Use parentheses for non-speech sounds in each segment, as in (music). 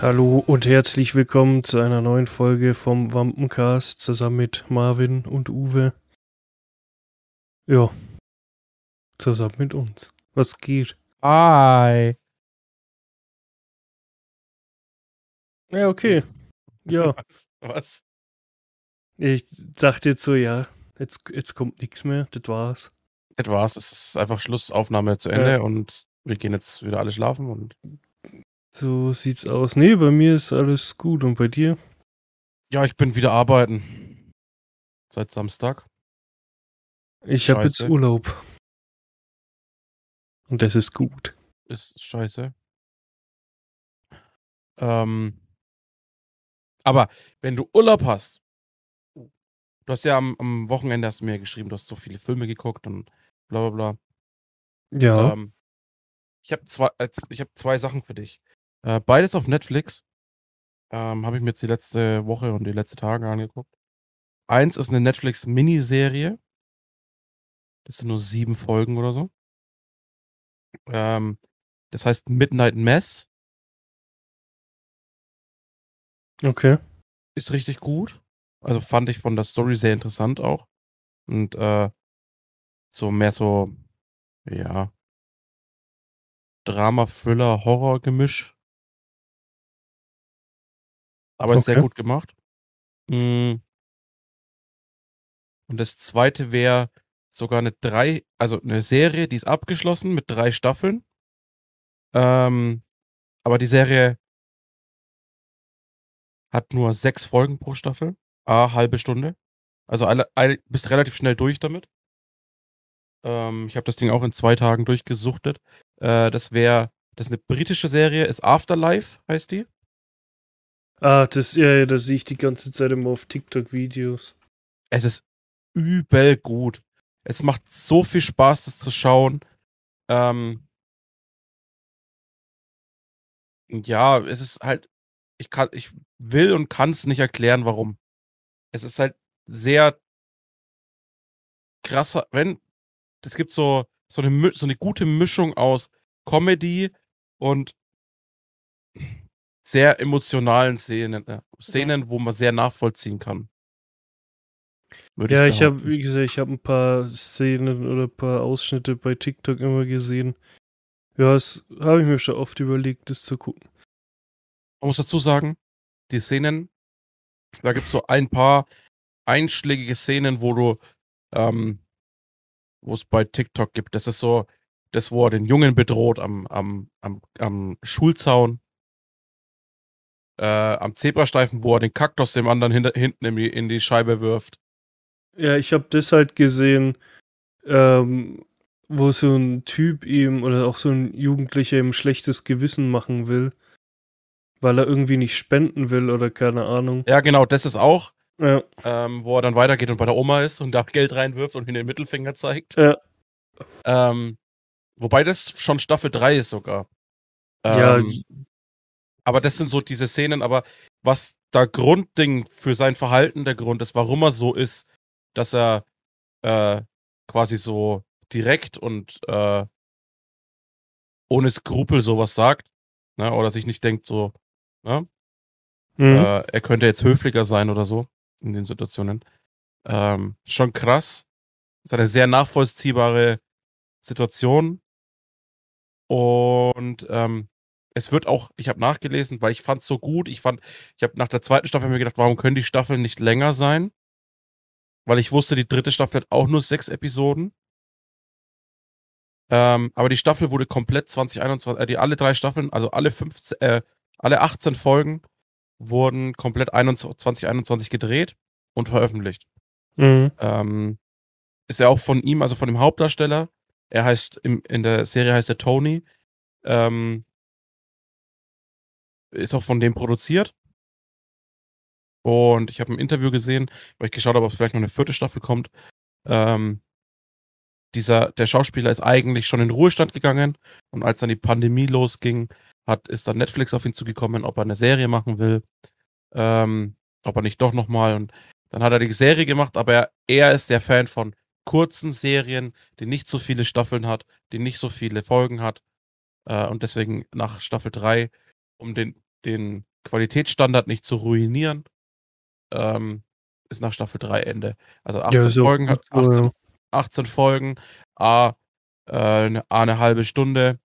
Hallo und herzlich willkommen zu einer neuen Folge vom Wampencast zusammen mit Marvin und Uwe. Ja, zusammen mit uns. Was geht? Hi. Ja, okay. Ja, (laughs) Was? Was? ich dachte jetzt so, ja, jetzt, jetzt kommt nichts mehr, das war's. Das war's. Es ist einfach Schluss, Aufnahme zu Ende Ja. und wir gehen jetzt wieder alle schlafen und So sieht's aus. Nee, bei mir ist alles gut und bei dir? ja, ich bin wieder arbeiten. Seit Samstag. Ich habe jetzt. Urlaub. Und das ist gut. Ist scheiße. Ähm, aber wenn du Urlaub hast, du hast ja am, am Wochenende hast du mir geschrieben, du hast so viele Filme geguckt und bla bla bla. Ja. Ähm, ich habe zwei, ich hab zwei Sachen für dich. Äh, beides auf Netflix. Ähm, habe ich mir jetzt die letzte Woche und die letzten Tage angeguckt. Eins ist eine Netflix-Miniserie. Das sind nur sieben Folgen oder so. Ähm, das heißt Midnight Mass. Okay. Ist richtig gut. Also fand ich von der Story sehr interessant auch. Und äh, so mehr so, ja, Drama, Thriller, Horror-Gemisch. Aber ist sehr Okay. gut gemacht. Mm. Und das zweite wäre sogar eine drei, also eine Serie, die ist abgeschlossen mit drei Staffeln. Ähm, aber die Serie hat nur sechs Folgen pro Staffel, a halbe Stunde. Also alle, alle bist relativ schnell durch damit. Ähm, ich habe das Ding auch in zwei Tagen durchgesuchtet. Äh, das wäre, das ist eine britische Serie, ist Afterlife, heißt die. Ah, das, ja, das sehe ich die ganze Zeit immer auf TikTok-Videos. Es ist übel gut. Es macht so viel Spaß, das zu schauen. Ähm, ja, es ist halt, ich kann, ich will und kann es nicht erklären, warum. Es ist halt sehr krasser, wenn, es gibt so, so eine, so eine gute Mischung aus Comedy und sehr emotionalen Szenen, äh, Szenen, wo man sehr nachvollziehen kann. Würde Ja, ich habe, wie gesagt, ich habe ein paar Szenen oder ein paar Ausschnitte bei TikTok immer gesehen. Ja, das habe ich mir schon oft überlegt, das zu gucken. Man muss dazu sagen, die Szenen, da gibt es so ein paar einschlägige Szenen, wo du, ähm, wo es bei TikTok gibt. Das ist so, das, wo er den Jungen bedroht am, am, am, am Schulzaun, äh, am Zebrastreifen, wo er den Kaktus dem anderen hinter, hinten in die, in die Scheibe wirft. Ja, ich habe das halt gesehen, ähm, wo so ein Typ ihm oder auch so ein Jugendlicher ihm schlechtes Gewissen machen will, weil er irgendwie nicht spenden will oder keine Ahnung. Ja, genau, das ist auch, Ja, ähm, wo er dann weitergeht und bei der Oma ist und da Geld reinwirft und ihm den Mittelfinger zeigt. Ja. Ähm, wobei das schon Staffel 3 ist sogar. ja, Ähm, Aber das sind so diese Szenen, aber was da Grundding für sein Verhalten der Grund ist, warum er so ist, dass er äh, quasi so direkt und äh, ohne Skrupel sowas sagt, ne, oder sich nicht denkt so, ne, mhm. äh, er könnte jetzt höflicher sein oder so in den Situationen. Ähm, schon krass. Ist eine sehr nachvollziehbare Situation. Und ähm, es wird auch, ich habe nachgelesen, weil ich fand es so gut. Ich fand, ich habe nach der zweiten Staffel mir gedacht, warum können die Staffeln nicht länger sein? Weil ich wusste, die dritte Staffel hat auch nur sechs Episoden. Ähm, aber die Staffel wurde komplett 2021, äh, die alle drei Staffeln, also alle 15, äh, alle 18 Folgen wurden komplett 21, 2021 gedreht und veröffentlicht. Mhm. Ähm, ist ja auch von ihm, also von dem Hauptdarsteller. Er heißt, im, in der Serie heißt er Tony. Ähm, ist auch von dem produziert. Und ich habe ein Interview gesehen, weil ich geschaut habe, ob es vielleicht noch eine vierte Staffel kommt. Ähm, dieser, der Schauspieler ist eigentlich schon in Ruhestand gegangen und als dann die Pandemie losging, hat, ist dann Netflix auf ihn zugekommen, ob er eine Serie machen will, ähm, ob er nicht doch nochmal und dann hat er die Serie gemacht, aber er, er ist der Fan von kurzen Serien, die nicht so viele Staffeln hat, die nicht so viele Folgen hat äh, und deswegen nach Staffel 3, um den den Qualitätsstandard nicht zu ruinieren, ähm, ist nach Staffel 3 Ende. Also 18 Ja, auch Folgen, gut hat so, 18, ja. 18 Folgen, A, äh, eine, A, eine halbe Stunde.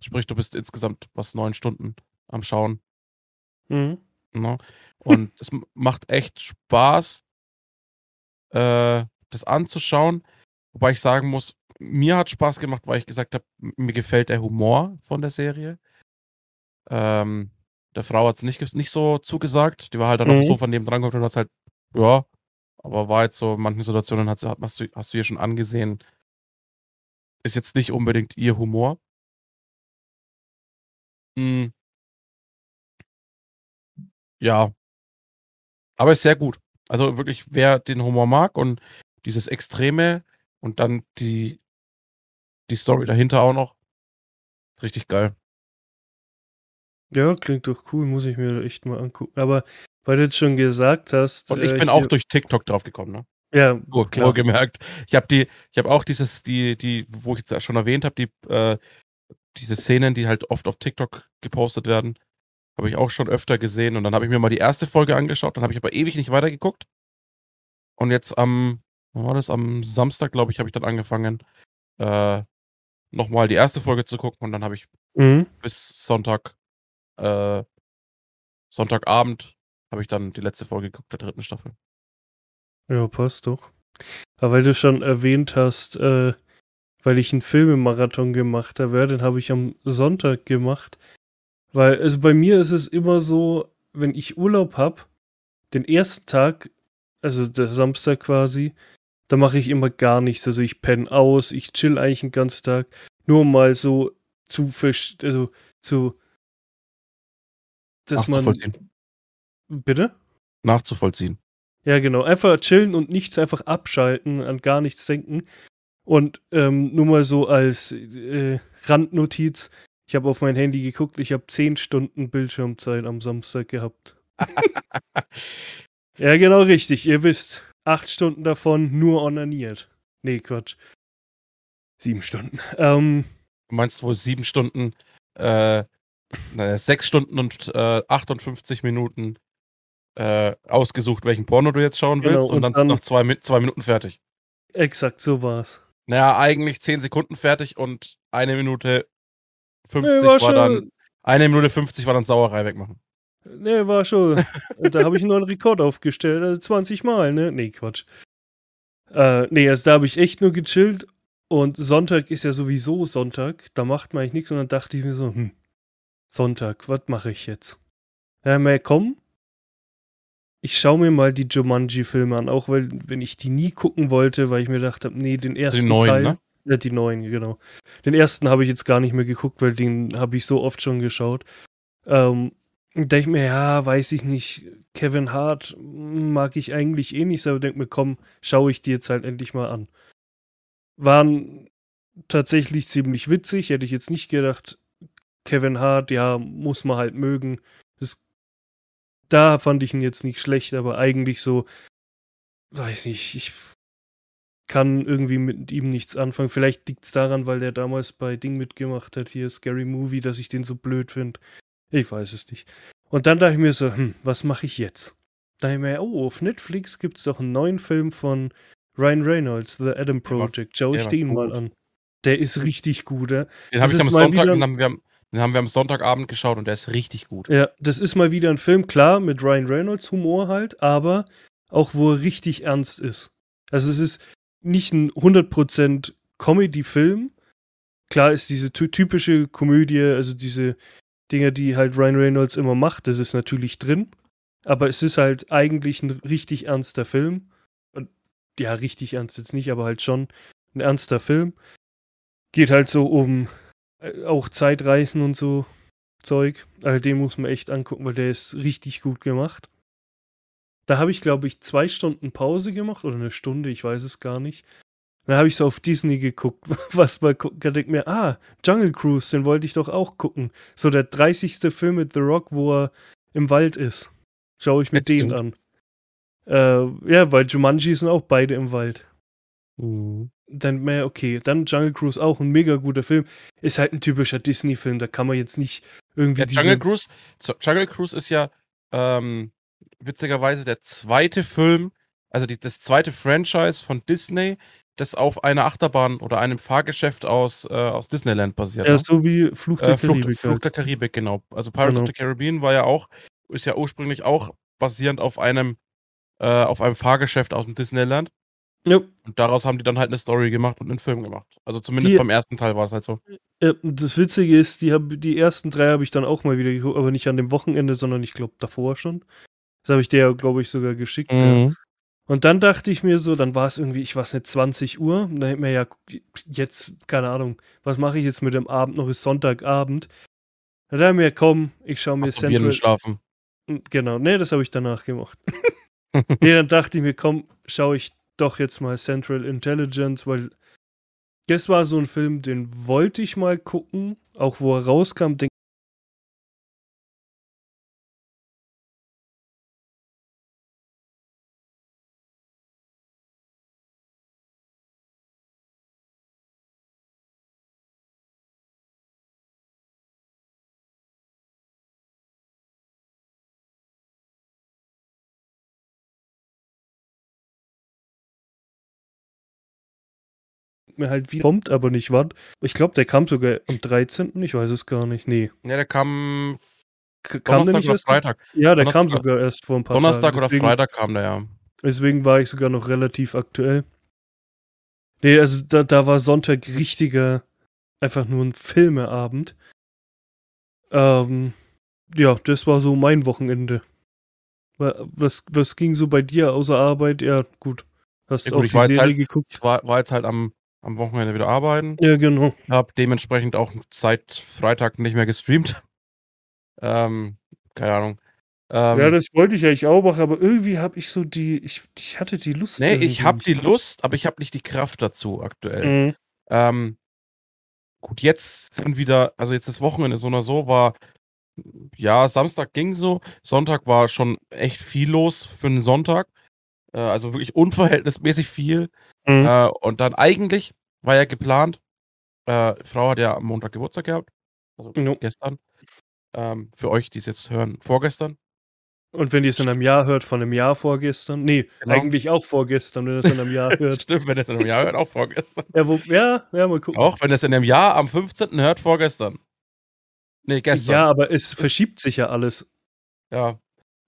Sprich, du bist insgesamt was neun Stunden am Schauen. Mhm. Ne? Und (laughs) es macht echt Spaß, äh, das anzuschauen. Wobei ich sagen muss, mir hat Spaß gemacht, weil ich gesagt habe, mir gefällt der Humor von der Serie. Ähm, der Frau hat es nicht, nicht so zugesagt. Die war halt dann auf Mhm. dem Sofa neben dran gekommen und hat halt, ja, aber war jetzt so, in manchen Situationen hat sie, hat, hast, du, hast du ihr schon angesehen, ist jetzt nicht unbedingt ihr Humor. Hm. Ja. Aber ist sehr gut. Also wirklich, wer den Humor mag und dieses Extreme und dann die, die Story dahinter auch noch, richtig geil. Ja, klingt doch cool, muss ich mir echt mal angucken. Aber weil du jetzt schon gesagt hast, Und ich äh, bin auch hier- durch TikTok drauf gekommen, ne? ja, Wohl, klar. wohlgemerkt. Ich habe die, ich habe auch dieses, die, die, wo ich jetzt schon erwähnt habe, die, äh, diese Szenen, die halt oft auf TikTok gepostet werden, habe ich auch schon öfter gesehen. Und dann habe ich mir mal die erste Folge angeschaut, dann habe ich aber ewig nicht weitergeguckt. Und jetzt am, wann war das? Am Samstag, glaube ich, habe ich dann angefangen, äh, nochmal die erste Folge zu gucken. Und dann habe ich Mhm. bis Sonntag, äh, Sonntagabend, habe ich dann die letzte Folge geguckt, der dritten Staffel. Ja, passt doch. Aber weil du schon erwähnt hast, äh, weil ich einen Filmemarathon gemacht habe, den habe ich am Sonntag gemacht. Weil, also bei mir ist es immer so, wenn ich Urlaub habe, den ersten Tag, also der Samstag quasi, da mache ich immer gar nichts. Also ich penne aus, ich chill eigentlich den ganzen Tag. Nur mal so zu, also zu, dass man, bitte? Nachzuvollziehen. Ja, genau. Einfach chillen und nichts einfach abschalten, an gar nichts denken. Und ähm, nur mal so als äh, Randnotiz, ich habe auf mein Handy geguckt, ich habe 10 Stunden Bildschirmzeit am Samstag gehabt. (laughs) ja, genau richtig. Ihr wisst, 8 Stunden davon nur onaniert. Nee, Quatsch. 7 Stunden. Ähm, Du meinst wohl sieben Stunden, äh, naja, sechs Stunden und äh, 58 Minuten äh, ausgesucht, welchen Porno du jetzt schauen Genau, willst und, und dann, dann- nach zwei, zwei Minuten fertig. exakt so war's. Naja, eigentlich zehn Sekunden fertig und eine Minute 50 Nee, war, war dann, eine Minute 50 war dann Sauerei wegmachen. nee, war schon. (laughs) da habe ich einen neuen Rekord aufgestellt, also 20 Mal, ne? Nee, Quatsch. Äh, nee, also da habe ich echt nur gechillt und Sonntag ist ja sowieso Sonntag, da macht man eigentlich nichts und dann dachte ich mir so, hm, Sonntag, was mache ich jetzt? Ja, mehr komm, ich schaue mir mal die Jumanji-Filme an, auch weil, wenn ich die nie gucken wollte, weil ich mir gedacht habe, nee, den ersten neuen, Teil, ne? ja, die neuen, genau. Den ersten habe ich jetzt gar nicht mehr geguckt, weil den habe ich so oft schon geschaut. Ähm, denke mir, ja, weiß ich nicht, Kevin Hart mag ich eigentlich eh nicht, aber denke mir, komm, schaue ich die jetzt halt endlich mal an. Waren tatsächlich ziemlich witzig, hätte ich jetzt nicht gedacht. Kevin Hart, ja, muss man halt mögen. Das, da fand ich ihn jetzt nicht schlecht, aber eigentlich so, weiß nicht, ich kann irgendwie mit ihm nichts anfangen. Vielleicht liegt es daran, weil der damals bei Ding mitgemacht hat, hier Scary Movie, dass ich den so blöd finde. Ich weiß es nicht. Und dann dachte ich mir so, hm, was mache ich jetzt? Da dachte ich mir, oh, auf Netflix gibt es doch einen neuen Film von Ryan Reynolds, The Adam Project. Schau ich den mal an. Der ist richtig gut, ja. Den habe ich am Sonntag, wieder- haben, wir am, den haben wir am Sonntagabend geschaut und der ist richtig gut. Ja, das ist mal wieder ein Film, klar, mit Ryan Reynolds Humor halt, aber auch wo er richtig ernst ist. Also es ist nicht ein 100% Comedy-Film. Klar ist diese ty- typische Komödie, also diese Dinge, die halt Ryan Reynolds immer macht, das ist natürlich drin. Aber es ist halt eigentlich ein richtig ernster Film. Ja, richtig ernst jetzt nicht, aber halt schon ein ernster Film. Geht halt so um auch Zeitreisen und so Zeug. Also den muss man echt angucken, weil der ist richtig gut gemacht. Da habe ich, glaube ich, zwei Stunden Pause gemacht oder eine Stunde, ich weiß es gar nicht. Dann habe ich so auf Disney geguckt, (laughs) was mal gucken kann. Denke mir, ah, Jungle Cruise, den wollte ich doch auch gucken. So der 30. Film mit The Rock, wo er im Wald ist. Schaue ich mir Ja, den stimmt. an. Äh, ja, weil Jumanji sind auch beide im Wald. Mhm. Dann mehr, okay, dann Jungle Cruise auch ein mega guter Film. Ist halt ein typischer Disney-Film, da kann man jetzt nicht irgendwie Der Jungle Cruise, so, Jungle Cruise ist ja ähm, witzigerweise der zweite Film, also die, das zweite Franchise von Disney, das auf einer Achterbahn oder einem Fahrgeschäft aus, äh, aus Disneyland basiert. ja, ne? so wie Fluch der äh, Flucht, Karibik. Flucht halt. der Karibik, genau. Also Pirates Genau. of the Caribbean war ja auch, ist ja ursprünglich auch basierend auf einem, äh, auf einem Fahrgeschäft aus dem Disneyland. Ja, Und daraus haben die dann halt eine Story gemacht und einen Film gemacht. Also zumindest Die- beim ersten Teil war es halt so. Ja, das Witzige ist, die, hab, die ersten drei habe ich dann auch mal wieder geguckt, aber nicht an dem Wochenende, sondern ich glaube davor schon. Das habe ich dir, glaube ich, sogar geschickt. Ja. Und dann dachte ich mir so, dann war es irgendwie, ich weiß nicht, 20 Uhr. Und dann hätte mir ja jetzt, keine Ahnung, was mache ich jetzt mit dem Abend noch? Ist Sonntagabend. Dann dachte ich mir, komm, ich schaue mir und Central. schlafen. Genau, nee, das habe ich danach gemacht. (laughs) nee, dann dachte ich mir, komm, schaue ich doch jetzt mal Central Intelligence, weil das war so ein Film, den wollte ich mal gucken, auch wo er rauskam. Mir halt wie kommt, aber nicht wann. Ich glaube, der kam sogar am 13. Ich weiß es gar nicht. Nee. Ja, der kam K kam Donnerstag oder? Freitag. Ja, der Donnerstag kam oder- sogar erst vor ein paar Donnerstag Tagen. oder Deswegen- Freitag kam der ja. Deswegen war ich sogar noch relativ aktuell. Nee, also da, da war Sonntag richtiger, einfach nur ein Filmeabend. Ähm, ja, das war so mein Wochenende. Wa- Was, was ging so bei dir außer Arbeit? Ja, gut. Hast Ja, du auch die Serie halt- geguckt? Ich war, war jetzt halt am, am Wochenende wieder arbeiten. Ja, genau. Hab dementsprechend auch seit Freitag nicht mehr gestreamt. Ähm, keine Ahnung. Ähm, ja, das wollte ich eigentlich auch machen, aber irgendwie habe ich so die, ich, ich hatte die Lust. nee, ich habe die Lust, aber ich habe nicht die Kraft dazu aktuell. Mhm. Ähm, gut, jetzt sind wieder, also jetzt das Wochenende so oder so war, ja, Samstag ging so, Sonntag war schon echt viel los für einen Sonntag. Äh, also wirklich unverhältnismäßig viel. Mhm. Äh, und dann eigentlich war ja geplant, äh, Frau hat ja am Montag Geburtstag gehabt, also Jo. gestern. Ähm, für euch, die es jetzt hören, vorgestern. Und wenn ihr es in einem Jahr hört, von einem Jahr vorgestern? Nee, Genau. eigentlich auch vorgestern, wenn ihr es in einem Jahr (laughs) hört. Stimmt, wenn ihr es in einem Jahr hört, auch vorgestern. Ja, wo, ja, ja, mal gucken. Auch wenn ihr es in einem Jahr am 15. hört, vorgestern. Nee, gestern. Ja, aber es verschiebt sich ja alles. ja.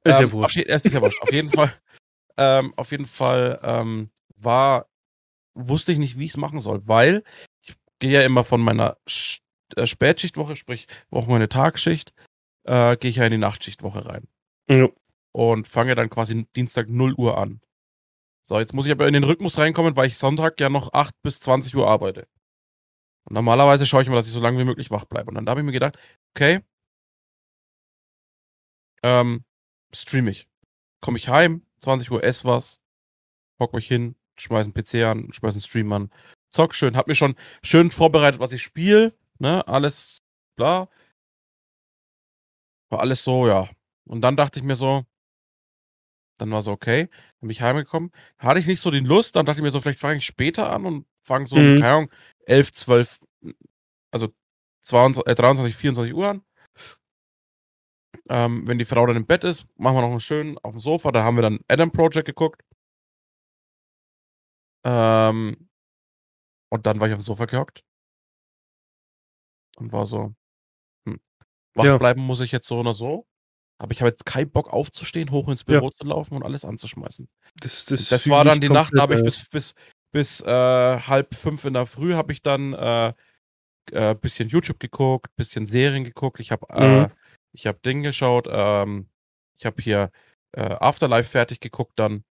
Ist ähm, ja Auf, wurscht. je- es ist ja wurscht. Auf jeden (laughs) Fall, ähm, auf jeden Fall ähm, war, wusste ich nicht, wie ich es machen soll, weil ich gehe ja immer von meiner Sch äh, Spätschichtwoche, sprich Wochenende Tagschicht, äh, gehe ich ja in die Nachtschichtwoche rein Ja. und fange dann quasi Dienstag 0 Uhr an. So, jetzt muss ich aber in den Rhythmus reinkommen, weil ich Sonntag ja noch 8 bis 20 Uhr arbeite. Und normalerweise schaue ich mal, dass ich so lange wie möglich wach bleibe. Und dann habe ich mir gedacht, okay, ähm, stream ich. Komme ich heim, 20 Uhr ess was, hock mich hin, schmeiß einen PC an, schmeiß einen Stream an, zock schön, hab mir schon schön vorbereitet, was ich spiele, ne, alles bla. War alles so, ja. Und dann dachte ich mir so, dann war so, okay, dann bin ich heimgekommen, hatte ich nicht so die Lust, dann dachte ich mir so, vielleicht fange ich später an und fange so, Mhm. keine Ahnung, 11, 12, also 22, äh, 23, 24 Uhr an. Ähm, wenn die Frau dann im Bett ist, machen wir noch einen schönen auf dem Sofa. Da haben wir dann Adam Project geguckt. Ähm, und dann war ich auf dem Sofa gehockt. Und war so, hm, wach Ja. bleiben muss ich jetzt so oder so. Aber ich habe jetzt keinen Bock aufzustehen, hoch ins Ja. Büro zu laufen und alles anzuschmeißen. Das, Das, das, war dann die Nacht, da habe ich bis, bis, bis äh, halb fünf in der Früh habe ich dann äh, äh, bisschen YouTube geguckt, bisschen Serien geguckt. Ich habe äh, Mhm. ich habe Ding geschaut. Ähm, ich habe hier äh, Afterlife fertig geguckt dann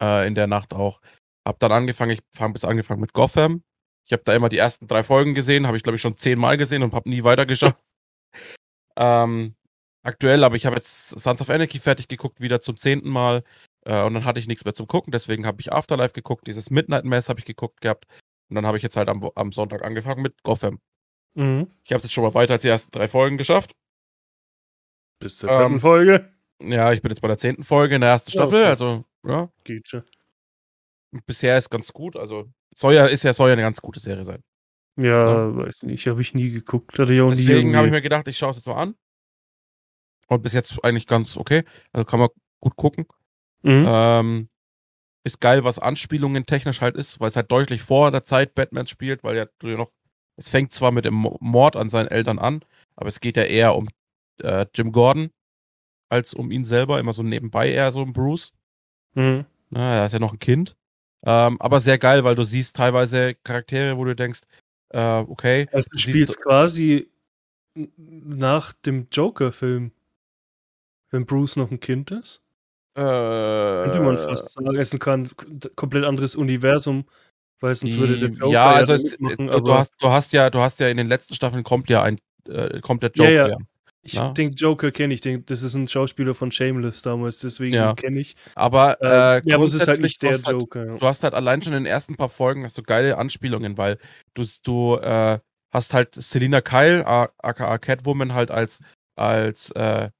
äh, in der Nacht auch. Hab dann angefangen, ich habe bis angefangen mit Gotham. Ich habe da immer die ersten drei Folgen gesehen, habe ich glaube ich schon zehnmal gesehen und habe nie weitergeschaut. (laughs) ähm, aktuell, aber ich habe jetzt Sons of Anarchy fertig geguckt, wieder zum zehnten Mal. Äh, und dann hatte ich nichts mehr zum Gucken, deswegen habe ich Afterlife geguckt, dieses Midnight Mass habe ich geguckt gehabt. Und dann habe ich jetzt halt am, am Sonntag angefangen mit Gotham. Mhm. Ich habe es jetzt schon mal weiter als die ersten drei Folgen geschafft. Bis zur vierten Ähm, Folge. Ja, ich bin jetzt bei der zehnten Folge in der ersten Staffel, okay. also ja, Geht schon. bisher ist ganz gut. Also soll ja, ist ja, soll ja eine ganz gute Serie sein. Ja, weiß nicht, habe ich nie geguckt. Hatte ich auch Deswegen habe ich mir gedacht, ich schaue es jetzt mal an. Und bis jetzt eigentlich ganz okay. Also kann man gut gucken. Mhm. Ähm, ist geil, was Anspielungen technisch halt ist, weil es halt deutlich vor der Zeit Batman spielt, weil ja du ja noch. Es fängt zwar mit dem Mo- Mord an seinen Eltern an, aber es geht ja eher um äh, Jim Gordon als um ihn selber, immer so nebenbei eher so um Bruce. Mhm. Na, er ist ja noch ein Kind. Ähm, aber sehr geil, weil du siehst teilweise Charaktere, wo du denkst, äh, okay, Also du spielst quasi n- nach dem Joker-Film. Wenn Bruce noch ein Kind ist. Könnte man äh, fast sagen. Es ist ein komplett anderes Universum, weil sonst würde der Joker ja, also ja es, mitmachen, du, hast, du hast ja, du hast ja in den letzten Staffeln kommt ja ein, äh, kommt der Ja, Joker. ja. Ich Ja. denke, Joker kenne ich. Denk, das ist ein Schauspieler von Shameless damals, deswegen Ja. kenne ich. Aber Ähm, äh, ja, aber es ist halt nicht der halt, Joker. ja. du hast halt allein schon in den ersten paar Folgen hast du geile Anspielungen, weil du, du äh, hast halt Selina Kyle, aka Catwoman, halt als, als äh,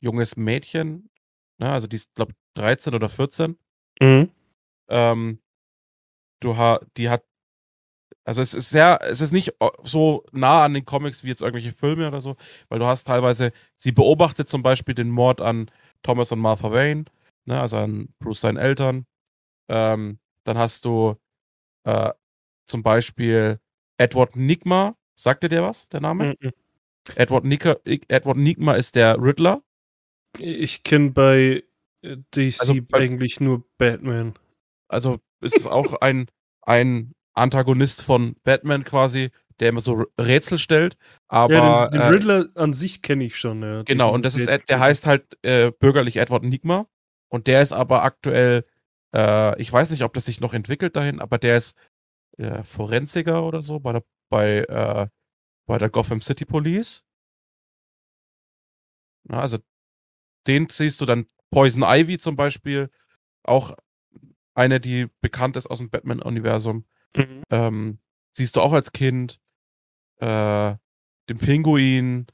junges Mädchen, ne? also die ist, glaube 13 oder 14. Mhm. Ähm, du ha die hat, also es ist sehr, es ist nicht o- so nah an den Comics wie jetzt irgendwelche Filme oder so, weil du hast teilweise, sie beobachtet zum Beispiel den Mord an Thomas und Martha Wayne, ne, also an Bruce seinen Eltern. Ähm, dann hast du äh, zum Beispiel Edward Nigma, sagt dir der was, der Name? Mhm. Edward, Nika, Edward Nigma ist der Riddler. Ich kenne bei äh, DC Also bei- eigentlich nur Batman. Also ist es auch ein, ein Antagonist von Batman quasi, der immer so Rätsel stellt. Aber ja, den, den äh, Riddler an sich kenne ich schon. Ja, Genau, und das ist, der heißt halt äh, bürgerlich Edward Nigma. Und der ist aber aktuell, äh, ich weiß nicht, ob das sich noch entwickelt dahin, aber der ist äh, Forensiker oder so bei der, bei, äh, bei der Gotham City Police. Ja, also den siehst du dann Poison Ivy zum Beispiel, auch eine, die bekannt ist aus dem Batman-Universum. Mhm. Ähm, siehst du auch als Kind. Äh, den Pinguin.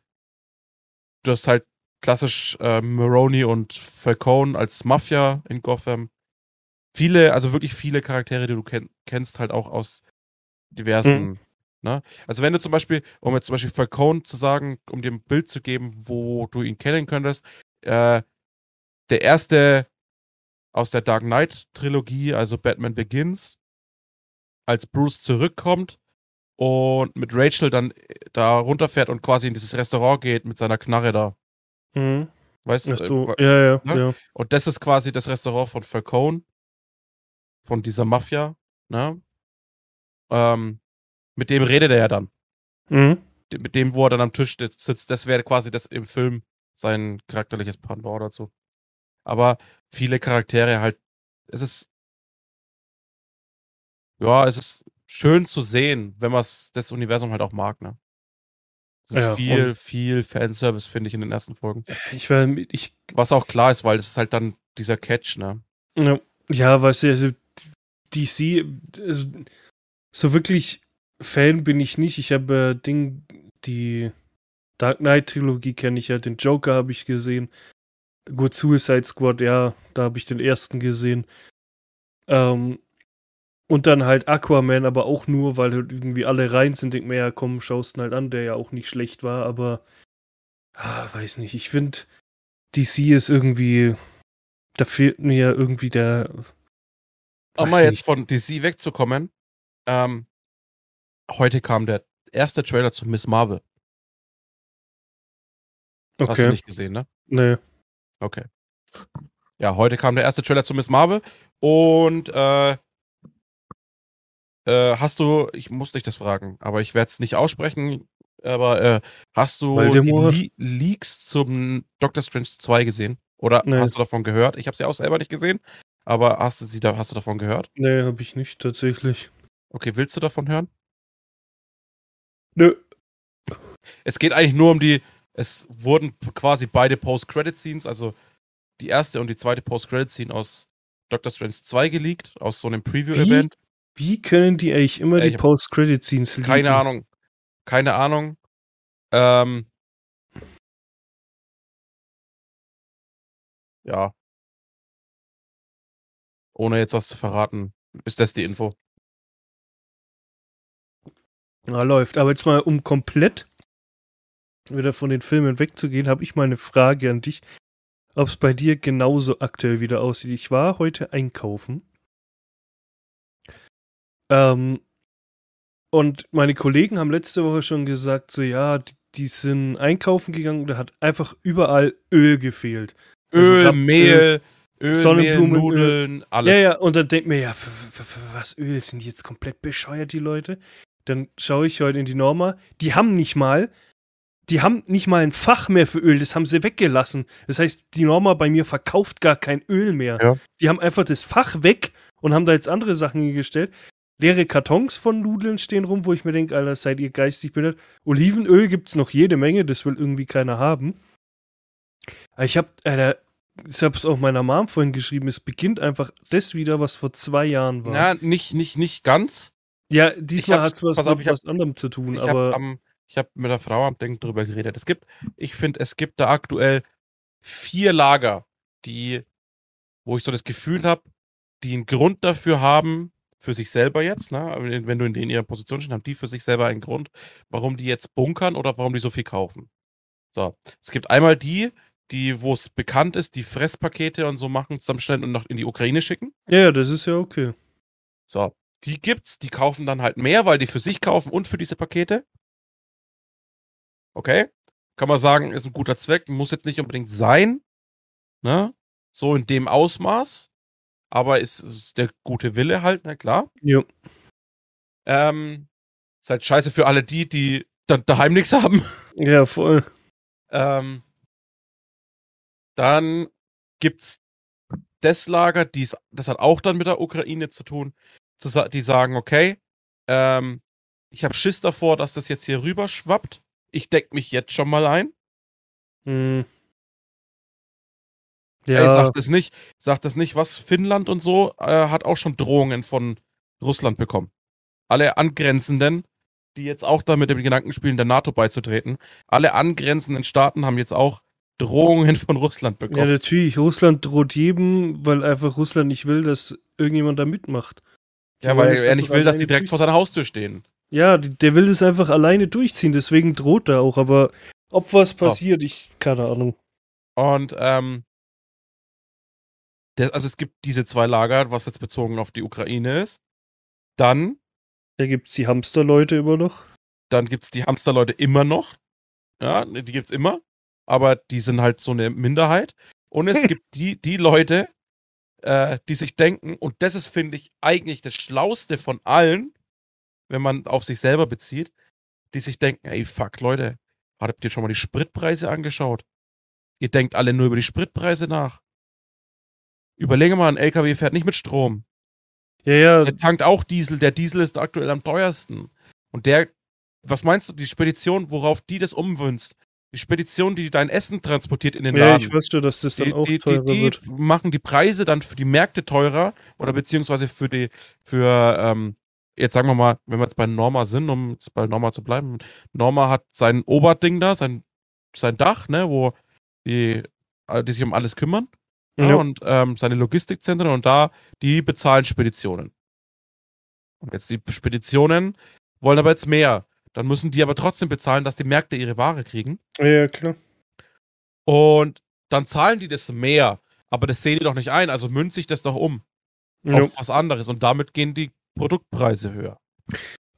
Du hast halt klassisch äh, Maroni und Falcone als Mafia in Gotham. Viele, also wirklich viele Charaktere, die du kenn kennst, halt auch aus diversen. Ne? Also wenn du zum Beispiel, um jetzt zum Beispiel Falcone zu sagen, um dir ein Bild zu geben, wo du ihn kennen könntest, äh, der erste aus der Dark Knight Trilogie, also Batman Begins, als Bruce zurückkommt und mit Rachel dann äh, da runterfährt und quasi in dieses Restaurant geht mit seiner Knarre da. Mhm. Weißt du? Äh, ja, ja, ne? ja. Und das ist quasi das Restaurant von Falcone, von dieser Mafia, ne? Ähm, mit dem redet er ja dann. Mhm. Mit dem, wo er dann am Tisch sitzt- sitzt, das wäre quasi das im Film sein charakterliches Pendant dazu. Aber viele Charaktere halt, es ist, ja, es ist schön zu sehen, wenn man das Universum halt auch mag, ne? Es ist Ja, viel, viel Fanservice, finde ich, in den ersten Folgen. Ich war, ich, Was auch klar ist, weil das ist halt dann dieser Catch, ne? ja, ja, weißt du, also DC, also, so wirklich Fan bin ich nicht. Ich habe äh, Ding, die Dark Knight Trilogie kenne ich ja, den Joker habe ich gesehen. Gut, Suicide Squad, ja, da habe ich den ersten gesehen. Ähm, und dann halt Aquaman, aber auch nur, weil halt irgendwie alle rein sind. Denk mir, ja, komm, schaust ihn halt an, der ja auch nicht schlecht war, aber ah, weiß nicht. Ich finde, DC ist irgendwie, da fehlt mir irgendwie der. Um mal jetzt von DC wegzukommen, ähm, heute kam der erste Trailer zu Miss Marvel. Hast du Okay, nicht gesehen, ne? nee. Okay. Ja, heute kam der erste Trailer zu Miss Marvel und äh, äh, hast du, ich muss dich das fragen, aber ich werde es nicht aussprechen, aber äh, hast du Voldemort? die Le Leaks zum Doctor Strange 2 gesehen? Oder Nee. hast du davon gehört? Ich habe sie auch selber nicht gesehen, aber hast du sie da, hast du davon gehört? Nee, habe ich nicht, tatsächlich. Okay, willst du davon hören? Nö. Es geht eigentlich nur um die, es wurden quasi beide Post-Credit-Scenes, also die erste und die zweite Post-Credit-Scene aus Doctor Strange 2 geleakt, aus so einem Preview-Event. Wie können die eigentlich immer Ey, die Post-Credit-Scenes leaken? Keine Ahnung. Keine Ahnung. Ähm, ja. Ohne jetzt was zu verraten, ist das die Info. Ja, läuft. Aber jetzt mal, um komplett wieder von den Filmen wegzugehen, habe ich mal eine Frage an dich, ob es bei dir genauso aktuell wieder aussieht. Ich war heute einkaufen. Ähm, und meine Kollegen haben letzte Woche schon gesagt, so ja, die, die sind einkaufen gegangen und da hat einfach überall Öl gefehlt. Also Öl, Rapsöl, Mehl, Öl, Mehl, Sonnenblumenöl. Nudeln, alles. Ja, ja, und dann denkt mir, ja, für, für, für was Öl? Sind die jetzt komplett bescheuert, die Leute? Dann schaue ich heute in die Norma. Die haben nicht mal, die haben nicht mal ein Fach mehr für Öl, das haben sie weggelassen. Das heißt, die Norma bei mir verkauft gar kein Öl mehr. Ja. Die haben einfach das Fach weg und haben da jetzt andere Sachen hingestellt. Leere Kartons von Nudeln stehen rum, wo ich mir denke, Alter, seid ihr geistig behindert. Olivenöl gibt's noch jede Menge, das will irgendwie keiner haben. Aber ich hab, Alter, ich hab's auch meiner Mom vorhin geschrieben, es beginnt einfach das wieder, was vor zwei Jahren war. Ja, nicht, nicht, nicht ganz. Ja, diesmal hab's- hat's was auf, mit hab- was anderem zu tun, Ich aber habe am, ich hab mit der Frau am Denken drüber geredet. Es gibt, ich finde, es gibt da aktuell vier Lager, die, wo ich so das Gefühl habe, die einen Grund dafür haben, für sich selber jetzt, ne? wenn du in, in ihrer Position stehst, haben die für sich selber einen Grund, warum die jetzt bunkern oder warum die so viel kaufen. So, es gibt einmal die, die, wo es bekannt ist, die Fresspakete und so machen, zusammenstellen und noch in die Ukraine schicken. ja, ja, das ist ja okay. So, die gibt's, die kaufen dann halt mehr, weil die für sich kaufen und für diese Pakete. Okay. Kann man sagen, ist ein guter Zweck, muss jetzt nicht unbedingt sein. Ne? So in dem Ausmaß. Aber ist, ist der gute Wille halt, na klar. Ja. Ähm, ist halt scheiße für alle die, die dann daheim nichts haben. (laughs) Ja, voll. Ähm, dann gibt's das Lager, die's, das hat auch dann mit der Ukraine zu tun, zu, die sagen, okay, ähm, ich habe Schiss davor, dass das jetzt hier rüber schwappt. Ich deck mich jetzt schon mal ein. Hm. Ja. Ich Ja, sag das nicht, sag das nicht, was Finnland und so äh, hat auch schon Drohungen von Russland bekommen. Alle angrenzenden, die jetzt auch da mit dem Gedanken spielen, der NATO beizutreten, alle angrenzenden Staaten haben jetzt auch Drohungen von Russland ja, bekommen. natürlich. Russland droht jedem, weil einfach Russland nicht will, dass irgendjemand da mitmacht. Die Ja, weil er nicht will, dass die direkt vor seiner Haustür stehen. Ja, die- der will das einfach alleine durchziehen, deswegen droht er auch. Aber ob was passiert, ich keine Ahnung. Und ähm, der, also es gibt diese zwei Lager, was jetzt bezogen auf die Ukraine ist. Dann, Da gibt's die Hamsterleute immer noch. dann gibt's die Hamsterleute immer noch. Ja, die gibt's immer. Aber die sind halt so eine Minderheit. Und es (laughs) gibt die, die Leute, äh, die sich denken, und das ist, finde ich, eigentlich das Schlauste von allen, wenn man auf sich selber bezieht, die sich denken, ey, fuck, Leute, habt ihr schon mal die Spritpreise angeschaut? Ihr denkt alle nur über die Spritpreise nach. Überlege mal, ein LKW fährt nicht mit Strom. Ja, ja, Der tankt auch Diesel. Der Diesel ist aktuell am teuersten. Und der, was meinst du, die Spedition, worauf die das umwünst? Die Spedition, die dein Essen transportiert in den ja, Laden. ich weiß schon, dass das dann die, auch die, teurer die, die wird. machen die Preise dann für die Märkte teurer oder beziehungsweise für die, für, ähm, jetzt sagen wir mal, wenn wir jetzt bei Norma sind, um jetzt bei Norma zu bleiben, Norma hat sein Oberding da, sein, sein Dach, ne, wo die, die sich um alles kümmern. Ja, und ähm, seine Logistikzentren und da, die bezahlen Speditionen. Und jetzt die Speditionen wollen aber jetzt mehr. Dann müssen die aber trotzdem bezahlen, dass die Märkte ihre Ware kriegen. Ja, ja, klar. Und dann zahlen die das mehr. Aber das sehen die doch nicht ein. Also münzt sich das doch um Ja. auf was anderes. Und damit gehen die Produktpreise höher.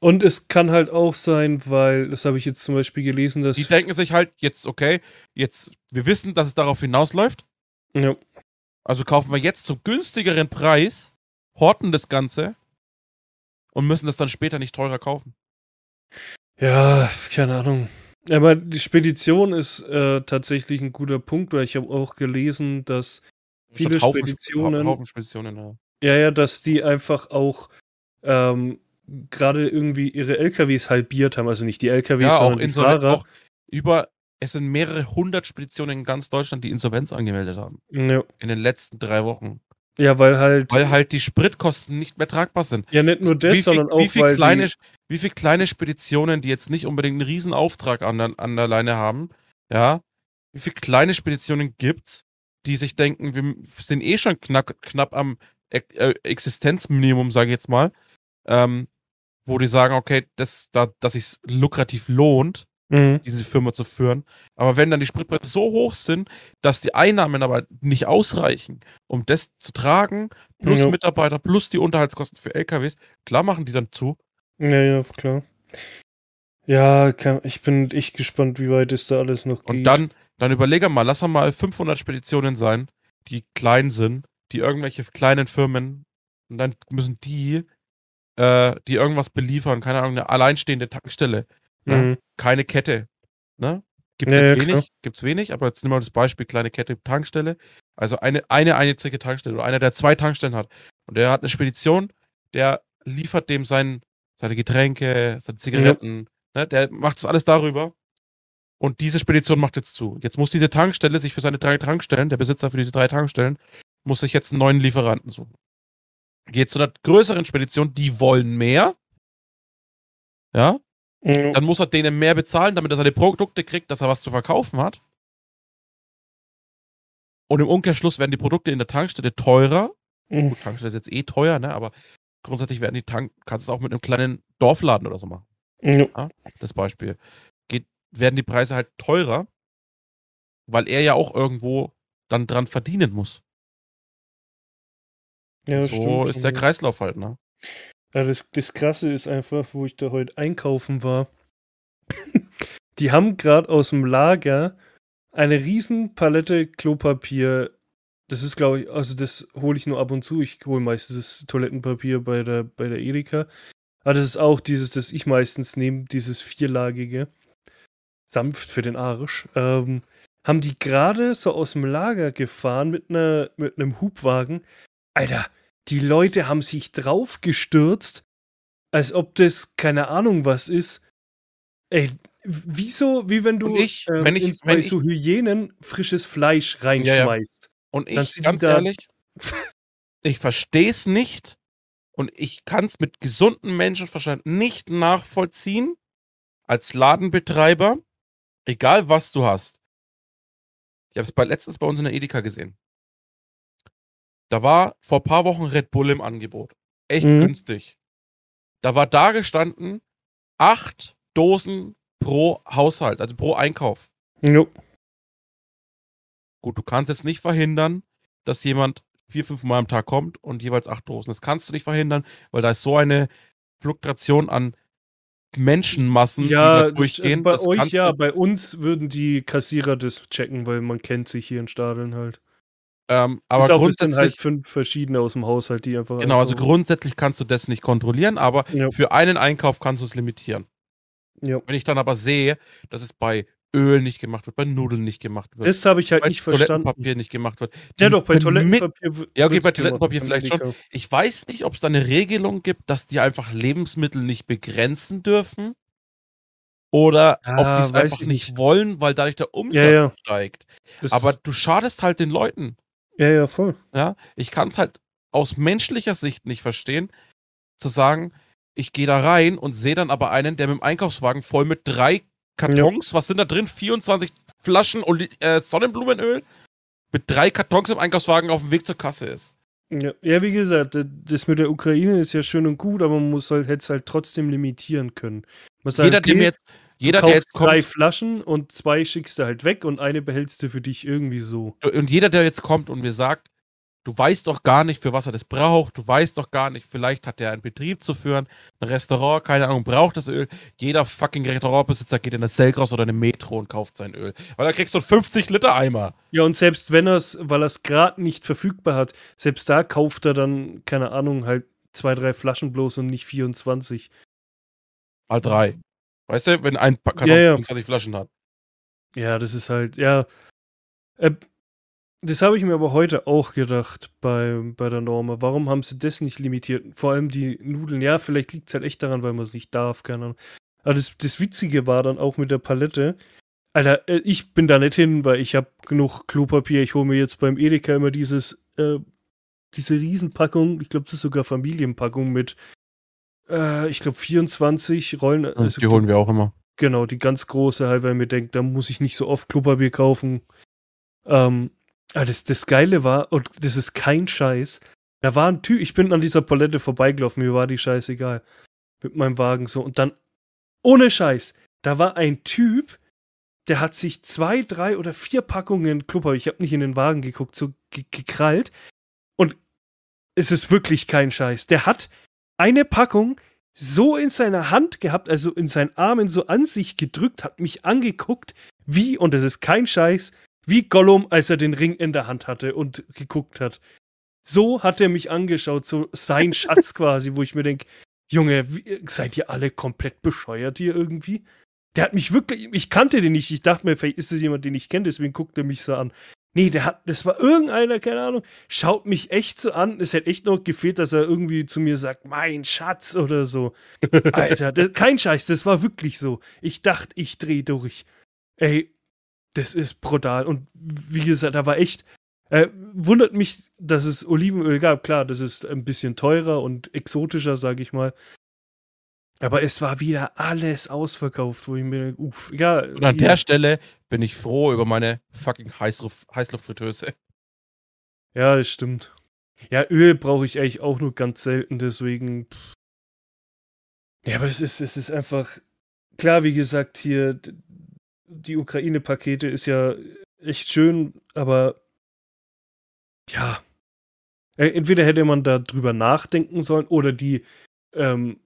Und es kann halt auch sein, weil, das habe ich jetzt zum Beispiel gelesen, dass. Die denken sich halt jetzt, okay, jetzt, wir wissen, dass es darauf hinausläuft. ja, Also kaufen wir jetzt zum günstigeren Preis, horten das Ganze und müssen das dann später nicht teurer kaufen. ja, keine Ahnung. Aber die Spedition ist äh, tatsächlich ein guter Punkt, weil ich habe auch gelesen, dass viele Statt Haufen- Speditionen, Haufen Speditionen, ja. ja, ja, dass die einfach auch ähm, gerade irgendwie ihre LKWs halbiert haben. Also nicht die LKWs, Ja, auch, sondern die Insol Fahrer. auch über, es sind mehrere hundert Speditionen in ganz Deutschland, die Insolvenz angemeldet haben. Ja. In den letzten drei Wochen. ja, weil halt, Weil halt die Spritkosten nicht mehr tragbar sind. ja nicht nur das, sondern auch, wie, viel weil kleine, die, wie viel kleine Speditionen, die jetzt nicht unbedingt einen riesen Auftrag an der, an der Leine haben, ja, wie viel kleine Speditionen gibt's, die sich denken, wir sind eh schon knapp, knapp am äh, Existenzminimum, sage ich jetzt mal. Ähm, wo die sagen, okay, das, da, dass sich lukrativ lohnt, Mhm. diese Firma zu führen. Aber wenn dann die Spritpreise so hoch sind, dass die Einnahmen aber nicht ausreichen, um das zu tragen, plus Ja. Mitarbeiter, plus die Unterhaltskosten für LKWs, klar machen die dann zu. Ja, ja, klar. Ja, ich bin echt gespannt, wie weit es da alles noch geht. Und dann, dann überlege mal, lass mal 500 Speditionen sein, die klein sind, die irgendwelche kleinen Firmen, und dann müssen die, äh, die irgendwas beliefern, keine Ahnung, eine alleinstehende Tankstelle? Mhm. keine Kette, ne? Gibt's Ja, jetzt ja, wenig, gibt's wenig, aber jetzt nehmen wir das Beispiel kleine Kette Tankstelle. Also eine, eine einzige Tankstelle oder einer, der zwei Tankstellen hat. Und der hat eine Spedition, der liefert dem sein, seine Getränke, seine Zigaretten, ne? Der macht das alles darüber. Und diese Spedition macht jetzt zu. Jetzt muss diese Tankstelle sich für seine drei Tankstellen, der Besitzer für diese drei Tankstellen, muss sich jetzt einen neuen Lieferanten suchen. Geht zu einer größeren Spedition, die wollen mehr. Ja, Mhm. dann muss er denen mehr bezahlen, damit er seine Produkte kriegt, dass er was zu verkaufen hat. Und im Umkehrschluss werden die Produkte in der Tankstelle teurer. Mhm. Gut, Tankstelle ist jetzt eh teuer, ne? Aber grundsätzlich werden die Tank, kannst du es auch mit einem kleinen Dorfladen oder so machen. Ja. Das Beispiel. Geht, werden die Preise halt teurer, weil er ja auch irgendwo dann dran verdienen muss. Ja, so stimmt ist der. Kreislauf halt, ne? Ja, das, das Krasse ist einfach, wo ich da heute einkaufen war. (laughs) Die haben gerade aus dem Lager eine riesen Palette Klopapier. Das ist, glaube ich, also das hole ich nur ab und zu. Ich hole meistens das Toilettenpapier bei der, bei der Edeka. Aber das ist auch dieses, das ich meistens nehme, dieses vierlagige. Sanft für den Arsch. Ähm, haben die gerade so aus dem Lager gefahren mit, einer, mit einem Hubwagen. Alter, die Leute haben sich draufgestürzt, als ob das keine Ahnung was ist. Ey, wieso, wie wenn du Und ich, ähm, wenn ich- ins, wenn bei ich- so Hyänen frisches Fleisch reinschmeißt. Und Dann ich, sind die ganz ehrlich, (laughs) ich verstehe es nicht und ich kann es mit gesundem Menschenverstand nicht nachvollziehen, als Ladenbetreiber, egal was du hast. Ich habe es bei, letztens bei uns in der Edeka gesehen. Da war vor ein paar Wochen Red Bull im Angebot. Echt Mhm. günstig. Da war da gestanden acht Dosen pro Haushalt, also pro Einkauf. Jo. Gut, du kannst jetzt nicht verhindern, dass jemand vier, fünf Mal am Tag kommt und jeweils acht Dosen. Das kannst du nicht verhindern, weil da ist so eine Fluktuation an Menschenmassen, die Ja, da das, also durchgehen. bei das euch ja, bei uns würden die Kassierer das checken, weil man kennt sich hier in Stadeln halt. Ähm, Aber sind grundsätzlich, halt fünf verschiedene aus dem Haushalt, die einfach. genau, also grundsätzlich kannst du das nicht kontrollieren, aber Ja. für einen Einkauf kannst du es limitieren. Ja. Wenn ich dann aber sehe, dass es bei Öl nicht gemacht wird, bei Nudeln nicht gemacht wird, Das habe ich halt bei nicht verstanden. Toilettenpapier nicht gemacht wird. Ja, die doch, bei Toilettenpapier. Ja, okay, bei Toilettenpapier vielleicht schon. Ich weiß nicht, ob es da eine Regelung gibt, dass die einfach Lebensmittel nicht begrenzen dürfen. Oder Ah, ob die es einfach ich nicht nicht. wollen, weil dadurch der Umsatz Ja, ja. steigt. Das, Aber du schadest halt den Leuten. Ja, ja, voll. Ja, ich kann es halt aus menschlicher Sicht nicht verstehen, zu sagen, ich gehe da rein und sehe dann aber einen, der mit dem Einkaufswagen voll mit drei Kartons, was sind da drin? 24 Flaschen Oli äh, Sonnenblumenöl mit drei Kartons im Einkaufswagen auf dem Weg zur Kasse ist. Ja, ja, wie gesagt, das mit der Ukraine ist ja schön und gut, aber man muss halt, hätte es halt trotzdem limitieren können. Sagt, Jeder, der okay, mir jetzt, jeder, der jetzt kommt, drei Flaschen und zwei schickst du halt weg und eine behältst du für dich irgendwie so. und jeder, der jetzt kommt und mir sagt, du weißt doch gar nicht, für was er das braucht, du weißt doch gar nicht, vielleicht hat er einen Betrieb zu führen, ein Restaurant, keine Ahnung, braucht das Öl. Jeder fucking Restaurantbesitzer geht in das Selgros oder eine Metro und kauft sein Öl. Weil da kriegst du einen 50 Liter Eimer. Ja, und selbst wenn er es, weil er es gerade nicht verfügbar hat, selbst da kauft er dann, keine Ahnung, halt zwei, drei Flaschen bloß und nicht 24. Mal drei. Weißt du, wenn ein Karton Ja, ja. 25 Flaschen hat. Ja, das ist halt, ja. Äh, das habe ich mir aber heute auch gedacht bei, bei der Norma. Warum haben sie das nicht limitiert? Vor allem die Nudeln. Ja, vielleicht liegt es halt echt daran, weil man es nicht darf, keine Ahnung. Aber das, das Witzige war dann auch mit der Palette. Alter, äh, ich bin da nicht hin, weil ich habe genug Klopapier. Ich hole mir jetzt beim Edeka immer dieses, äh, diese Riesenpackung. Ich glaube, das ist sogar Familienpackung mit, äh, ich glaube, 24 Rollen. also die holen wir auch immer. Genau, die ganz große, halt, weil mir denkt, da muss ich nicht so oft Klopapier kaufen. Ähm, aber das, das Geile war, und das ist kein Scheiß, da war ein Typ, ich bin an dieser Palette vorbeigelaufen, mir war die scheißegal. mit meinem Wagen so. Und dann, ohne Scheiß, da war ein Typ, der hat sich zwei, drei oder vier Packungen Klubber, ich habe nicht in den Wagen geguckt, so gekrallt. Und es ist wirklich kein Scheiß. Der hat eine Packung so in seiner Hand gehabt, also in seinen Armen so an sich gedrückt, hat mich angeguckt, wie, und das ist kein Scheiß, wie Gollum, als er den Ring in der Hand hatte und geguckt hat. So hat er mich angeschaut, so sein (laughs) Schatz quasi, wo ich mir denke, Junge, seid ihr alle komplett bescheuert hier irgendwie? Der hat mich wirklich, ich kannte den nicht. Ich dachte mir, vielleicht ist das jemand, den ich kenne, deswegen guckt er mich so an. Nee, der hat, das war irgendeiner, keine Ahnung, schaut mich echt so an. Es hätte echt noch gefehlt, dass er irgendwie zu mir sagt, mein Schatz oder so. (laughs) Alter, das, kein Scheiß, das war wirklich so. Ich dachte, ich dreh durch. Ey, das ist brutal. Und wie gesagt, da war echt, äh, wundert mich, dass es Olivenöl gab. Klar, das ist ein bisschen teurer und exotischer, sage ich mal. Aber es war wieder alles ausverkauft, wo ich mir, uff, ja. Und an ja. der Stelle bin ich froh über meine fucking Heißluft Heißluftfritteuse. Ja, das stimmt. Ja, Öl brauche ich eigentlich auch nur ganz selten, deswegen. Pff. Ja, aber es ist, es ist einfach. Klar, wie gesagt, hier, die Ukraine-Pakete ist ja echt schön, aber ja. Äh, entweder hätte man da drüber nachdenken sollen oder die ähm,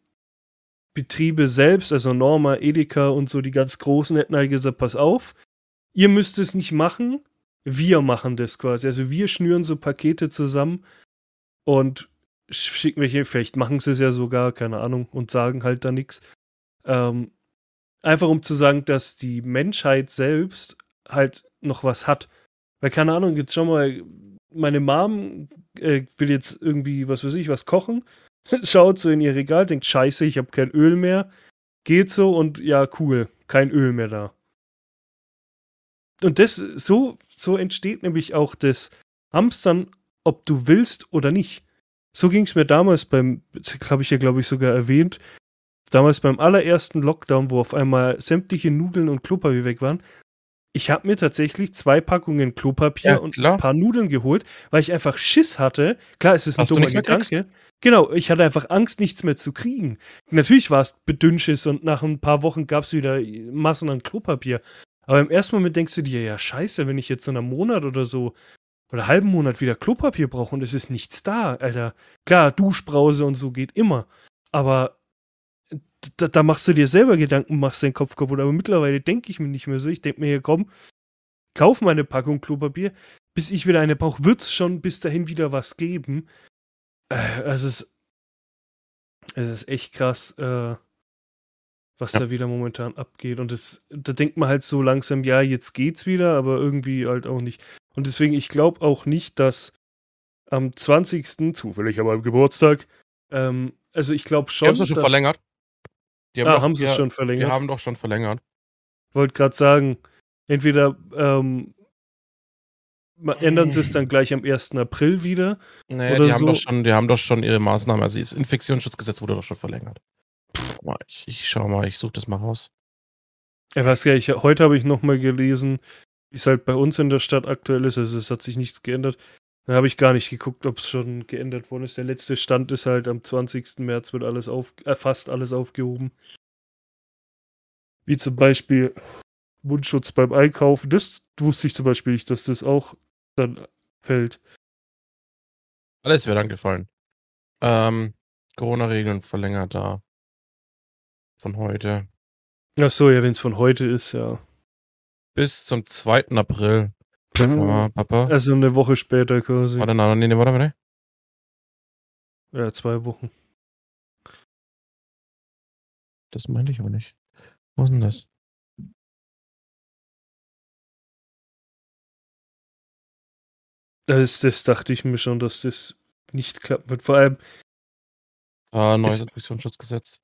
Betriebe selbst, also Norma, Edeka und so, die ganz großen, hätten halt gesagt, pass auf, ihr müsst es nicht machen, wir machen das quasi. Also wir schnüren so Pakete zusammen und schicken welche, vielleicht machen sie es ja sogar, keine Ahnung, und sagen halt da nichts. Ähm, einfach um zu sagen, dass die Menschheit selbst halt noch was hat. Weil, keine Ahnung, jetzt schon mal, meine Mom äh, will jetzt irgendwie, was weiß ich, was kochen (laughs) schaut so in ihr Regal, denkt, scheiße, ich habe kein Öl mehr. Geht so und ja, cool, kein Öl mehr da. Und das, so, so entsteht nämlich auch das Hamstern, ob du willst oder nicht. So ging es mir damals beim, habe ich ja, glaube ich, sogar erwähnt, damals beim allerersten Lockdown, wo auf einmal sämtliche Nudeln und Klopapier weg waren, ich habe mir tatsächlich zwei Packungen Klopapier ja, und ein paar Nudeln geholt, weil ich einfach Schiss hatte. Klar, es ist ein Hast dummer Gedanke. Genau, ich hatte einfach Angst, nichts mehr zu kriegen. Natürlich war es Bedünnschiss und nach ein paar Wochen gab es wieder Massen an Klopapier. Aber im ersten Moment denkst du dir, ja, scheiße, wenn ich jetzt in einem Monat oder so oder halben Monat wieder Klopapier brauche und es ist nichts da, Alter. Klar, Duschbrause und so geht immer. Aber da, da, machst du dir selber Gedanken, machst deinen Kopf kaputt. Aber mittlerweile denke ich mir nicht mehr so. Ich denke mir hier, komm, kauf mal eine Packung Klopapier. Bis ich wieder eine brauche, wird es schon bis dahin wieder was geben. Äh, es ist, es ist echt krass, äh, was ja. da wieder momentan abgeht. Und das, da denkt man halt so langsam, ja, jetzt geht's wieder, aber irgendwie halt auch nicht. Und deswegen, ich glaube auch nicht, dass am 20. zufällig aber am Geburtstag, ähm, also ich glaube schon. Haben sie schon verlängert? Die haben, ah, doch, haben sie es schon verlängert? Die haben doch schon verlängert. Wollte gerade sagen, entweder ähm, ändern sie es dann gleich am 1. April wieder. Naja, die, so. haben doch schon, die haben doch schon ihre Maßnahmen. Also das Infektionsschutzgesetz wurde doch schon verlängert. Ich, ich schau mal, ich suche das mal raus. Ich weiß gar nicht, heute habe ich nochmal gelesen, wie es halt bei uns in der Stadt aktuell ist. Also es hat sich nichts geändert. Da habe ich gar nicht geguckt, ob es schon geändert worden ist. Der letzte Stand ist halt am 20. März wird alles auf, äh, fast alles aufgehoben. Wie zum Beispiel Mundschutz beim Einkaufen. Das wusste ich zum Beispiel nicht, dass das auch dann fällt. Alles wird angefallen. Ähm, Corona-Regeln verlängert da. Von heute. Ach so, ja, wenn es von heute ist, ja. Bis zum 2. April Papa, Papa. Also eine Woche später quasi. Warte, nein, nee, warte, warte. Ja, zwei Wochen. Das meinte ich auch nicht. Wo ist denn das? Das, das dachte ich mir schon, dass das nicht klappen wird. Vor allem. Ah, neues Infektionsschutzgesetz.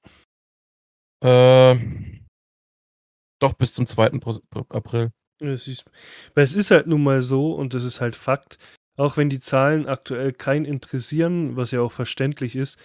Äh, doch bis zum 2. April. Es ist, weil es ist halt nun mal so, und das ist halt Fakt, auch wenn die Zahlen aktuell keinen interessieren, was ja auch verständlich ist,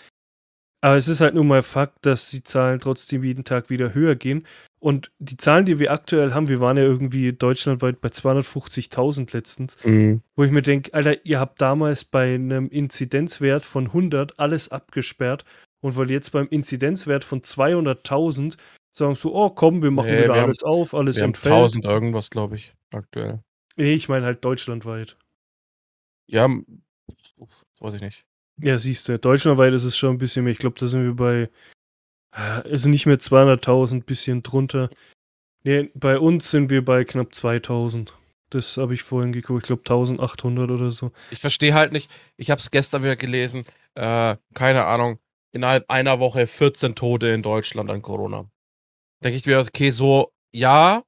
aber es ist halt nun mal Fakt, dass die Zahlen trotzdem jeden Tag wieder höher gehen. Und die Zahlen, die wir aktuell haben, wir waren ja irgendwie deutschlandweit bei 250.000 letztens, mhm. wo ich mir denke, Alter, ihr habt damals bei einem Inzidenzwert von 100 alles abgesperrt Und weil jetzt beim Inzidenzwert von 200.000 sagen so, oh komm, wir machen Nee, wieder wir alles auf, alles Wir haben entfällt. 1000 irgendwas, glaube ich, aktuell. Nee, ich meine halt deutschlandweit. Ja, uff, weiß ich nicht. Ja, siehst du, deutschlandweit ist es schon ein bisschen mehr. Ich glaube, da sind wir bei, also nicht mehr 200.000, bisschen drunter. Nee, bei uns sind wir bei knapp 2000. Das habe ich vorhin geguckt. Ich glaube 1800 oder so. Ich verstehe halt nicht, ich habe es gestern wieder gelesen, äh, keine Ahnung, innerhalb einer Woche 14 Tote in Deutschland an Corona. Denke ich mir, okay, so, ja,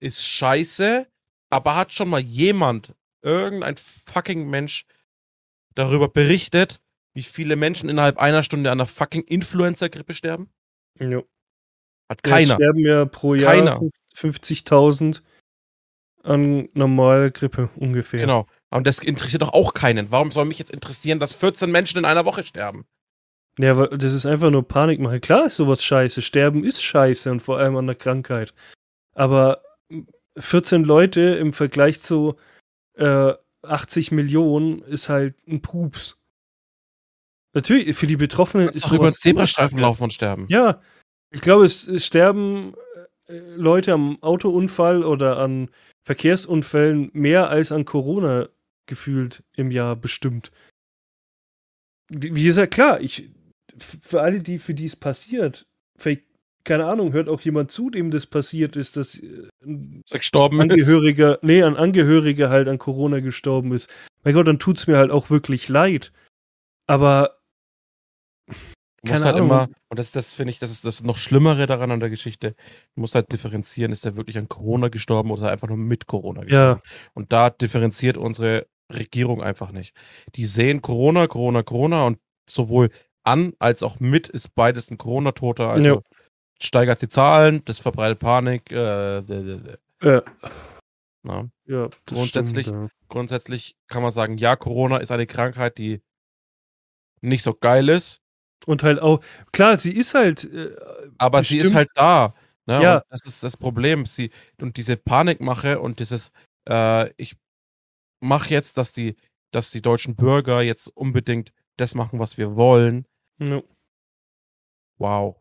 ist scheiße, aber hat schon mal jemand, irgendein fucking Mensch, darüber berichtet, wie viele Menschen innerhalb einer Stunde an einer fucking Influencer-Grippe sterben? Ja. Hat Ja, keiner. sterben ja pro Jahr Keiner. 50.000 an normaler Grippe ungefähr. Genau. Und das interessiert doch auch keinen. Warum soll mich jetzt interessieren, dass 14 Menschen in einer Woche sterben? Ja, aber das ist einfach nur Panikmache. Klar ist sowas scheiße. Sterben ist scheiße und vor allem an der Krankheit. Aber 14 Leute im Vergleich zu äh, 80 Millionen ist halt ein Pups. Natürlich, für die Betroffenen Kannst doch über Zebrastreifen laufen und sterben. Ja, ich glaube, es, es sterben äh, Leute am Autounfall oder an Verkehrsunfällen mehr als an Corona gefühlt im Jahr bestimmt. Wie gesagt, klar, ich für alle, die für die es passiert, vielleicht keine Ahnung, hört auch jemand zu, dem das passiert ist, dass äh, ein gestorben ist. Angehöriger, nee, ein Angehöriger halt an Corona gestorben ist. Mein Gott, dann tut's mir halt auch wirklich leid. Aber Du musst halt Ahnung. immer, und das, das finde ich, das ist das noch Schlimmere daran an der Geschichte, du musst halt differenzieren, ist er wirklich an Corona gestorben oder ist er einfach nur mit Corona gestorben. ja, Und da differenziert unsere Regierung einfach nicht. Die sehen Corona, Corona, Corona und sowohl an als auch mit ist beides ein Corona-Toter. Also Ja. steigert die Zahlen, das verbreitet Panik. Äh, äh, na. ja, Grundsätzlich- stimmt, ja. Grundsätzlich kann man sagen, ja, Corona ist eine Krankheit, die nicht so geil ist, Und halt auch, klar, sie ist halt. Äh, aber sie ist bestimmt- halt da. Ne? Ja. Und das ist das Problem. Sie, und diese Panikmache und dieses, äh, ich mache jetzt, dass die, dass die deutschen Bürger jetzt unbedingt das machen, was wir wollen. Ja. Wow.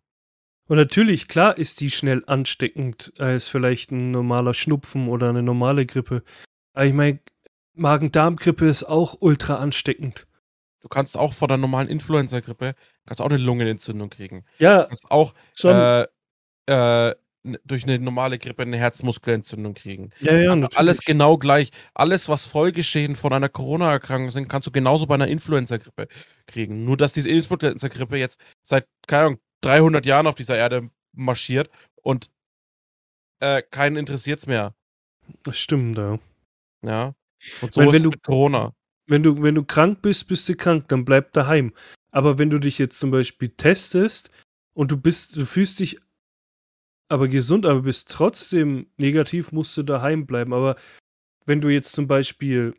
Und natürlich, klar, ist die schnell ansteckend als vielleicht ein normaler Schnupfen oder eine normale Grippe. Aber ich meine, Magen-Darm-Grippe ist auch ultra ansteckend. Du kannst auch von der normalen Influenza-Grippe, kannst auch eine Lungenentzündung kriegen. Ja, Du kannst auch schon. äh, äh, durch eine normale Grippe eine Herzmuskelentzündung kriegen. ja, ja, also natürlich. alles genau gleich. Alles, was Folgeschäden von einer Corona-Erkrankung sind, kannst du genauso bei einer Influenza-Grippe kriegen. Nur, dass diese Influenza-Grippe jetzt seit, keine Ahnung, 300 Jahren auf dieser Erde marschiert und äh, keinen interessiert's mehr. Das stimmt, ja. Ja. Und so Weil ist wenn es du- mit Corona. Wenn du, wenn du krank bist, bist du krank, dann bleib daheim. Aber wenn du dich jetzt zum Beispiel testest und du bist, du fühlst dich aber gesund, aber bist trotzdem negativ, musst du daheim bleiben. Aber wenn du jetzt zum Beispiel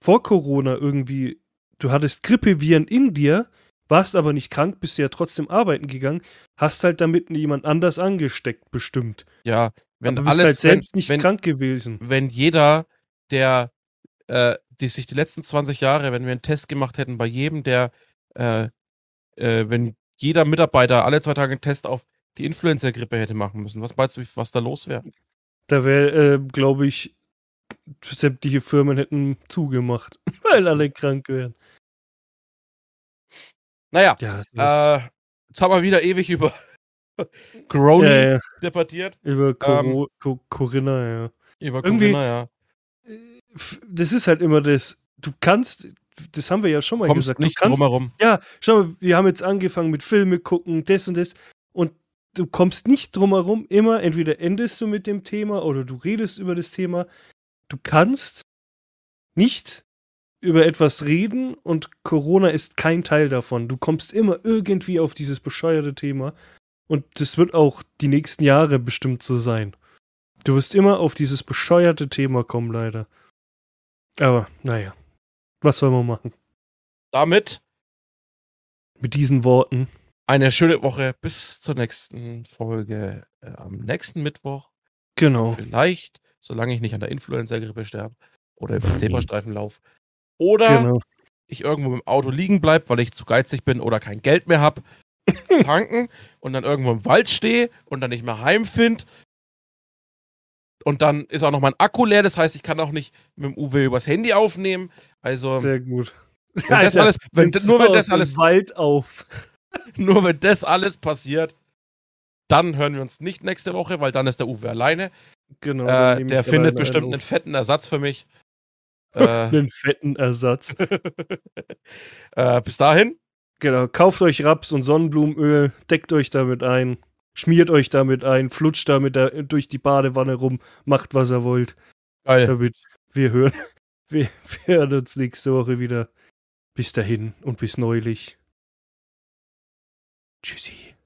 vor Corona irgendwie, du hattest Grippeviren in dir, warst aber nicht krank, bist ja trotzdem arbeiten gegangen, hast halt damit jemand anders angesteckt, bestimmt. Ja, wenn aber bist alles, halt selbst wenn, nicht wenn, krank gewesen. wenn jeder, der äh, die sich die letzten 20 Jahre, wenn wir einen Test gemacht hätten, bei jedem, der, äh, äh, wenn jeder Mitarbeiter alle zwei Tage einen Test auf die Influenza-Grippe hätte machen müssen, was meinst du, was da los wäre? Da wäre, äh, glaube ich, sämtliche Firmen hätten zugemacht, (laughs) weil So. alle krank wären. Naja, Ja, äh, jetzt haben wir wieder ewig über (laughs) Corona ja, ja, debattiert. über Coro Co Corinna, ja. Über Irgendwie- Corona, ja. F- Das ist halt immer das, du kannst, das haben wir ja schon mal Kommst gesagt, nicht du kannst, drumherum. ja, schau mal, wir haben jetzt angefangen mit Filme gucken, das und das und du kommst nicht drum herum, immer entweder endest du mit dem Thema oder du redest über das Thema. Du kannst nicht über etwas reden und Corona ist kein Teil davon. Du kommst immer irgendwie auf dieses bescheuerte Thema und das wird auch die nächsten Jahre bestimmt so sein. Du wirst immer auf dieses bescheuerte Thema kommen, leider. Aber, naja. Was soll man machen? Damit Mit diesen Worten. Eine schöne Woche bis zur nächsten Folge äh, am nächsten Mittwoch. Genau. Vielleicht, solange ich nicht an der Influenza-Grippe sterbe oder über den Zebrastreifen laufe. Oder Genau. ich irgendwo dem Auto liegen bleibe, weil ich zu geizig bin oder kein Geld mehr habe, (laughs) tanken und dann irgendwo im Wald stehe und dann nicht mehr heimfind. Und dann ist auch noch mein Akku leer, das heißt, ich kann auch nicht mit dem UW übers Handy aufnehmen. Also, Sehr gut. wenn (laughs) das alles, wenn, nur wenn das alles, Wald auf. (laughs) nur wenn das alles passiert, dann hören wir uns nicht nächste Woche, weil dann ist der Uwe alleine. Genau. Äh, der findet bestimmt einen fetten Ersatz für mich. (laughs) äh, einen fetten Ersatz. (laughs) äh, bis dahin, Genau, kauft euch Raps und Sonnenblumenöl, deckt euch damit ein, schmiert euch damit ein, flutscht damit da durch die Badewanne rum, macht was ihr wollt, geil. damit wir hören. Wir, wir hören uns nächste Woche wieder. Bis dahin und bis neulich. Tschüssi.